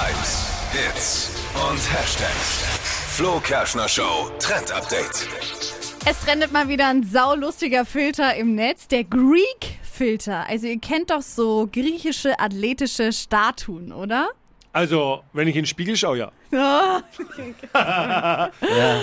Hypes, Hits und Hashtags. Flo Kerschner Show Trend Update. Es trendet mal wieder ein saulustiger Filter im Netz, der Greek-Filter. Also ihr kennt doch so griechische athletische Statuen, oder? Also, wenn ich in den Spiegel schaue, ja. Ja.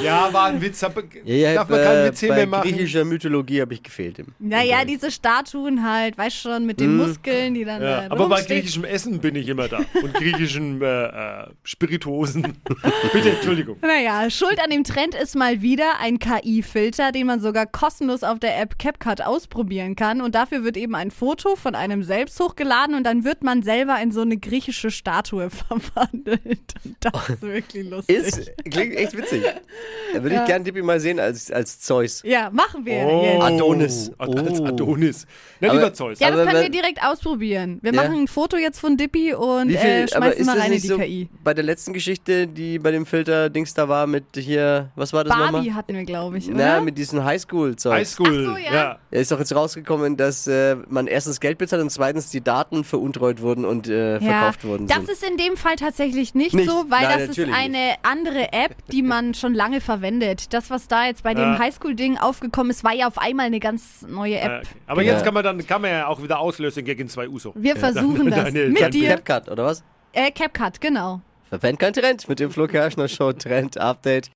Ja, war ein Witz. Hab, Ja, darf man keinen äh, Witz hier bei mehr machen? griechischer Mythologie habe ich gefehlt. Im, Naja, diese Statuen halt, weißt schon, mit den Muskeln, die dann Ja, äh, aber bei griechischem Essen bin ich immer da. Und griechischen äh, äh, Spirituosen. Bitte, Entschuldigung. Naja, schuld an dem Trend ist mal wieder ein KI-Filter, den man sogar kostenlos auf der App CapCut ausprobieren kann. Und dafür wird eben ein Foto von einem selbst hochgeladen und dann wird man selber in so eine griechische Statue verwandelt. Und das ist wirklich lustig. Ist, klingt echt witzig. Da würde ich gern Tippi mal sehen als, als Zeus. ja, machen wir Oh. jetzt. Adonis. Ad- Als Oh. Adonis. Na, Aber- lieber Zeus. Ja, das Aber können wir direkt ausprobieren. Wir Ja. machen ein Foto jetzt von Dippy und viel, äh, schmeißen mal rein in nicht die so KI. bei der letzten Geschichte, die bei dem Filter-Dings da war, mit hier, was war das Barbie nochmal? hatten wir, glaube ich, oder? Na, mit diesem Highschool-Zeug. Highschool. Ach so, ja. ja. Ja, ist doch jetzt rausgekommen, dass äh, man erstens Geld bezahlt und zweitens die Daten veruntreut wurden und äh, verkauft wurden das sind. ist in dem Fall tatsächlich nicht, Nicht? so, weil Nein, das ist eine andere App, die man schon lange verwendet. Das, was da jetzt bei dem Ja. Highschool-Ding aufgekommen ist, war ja auf einmal eine ganz neue Äh, App. okay. Aber Ja. jetzt kann man dann kann man ja auch wieder auslösen gegen zwei Uso. Wir versuchen das Deine- mit dir. CapCut, oder was? Äh, CapCut, genau. Verpennt kein Trend mit dem Flo Kerschner Show Trend Update.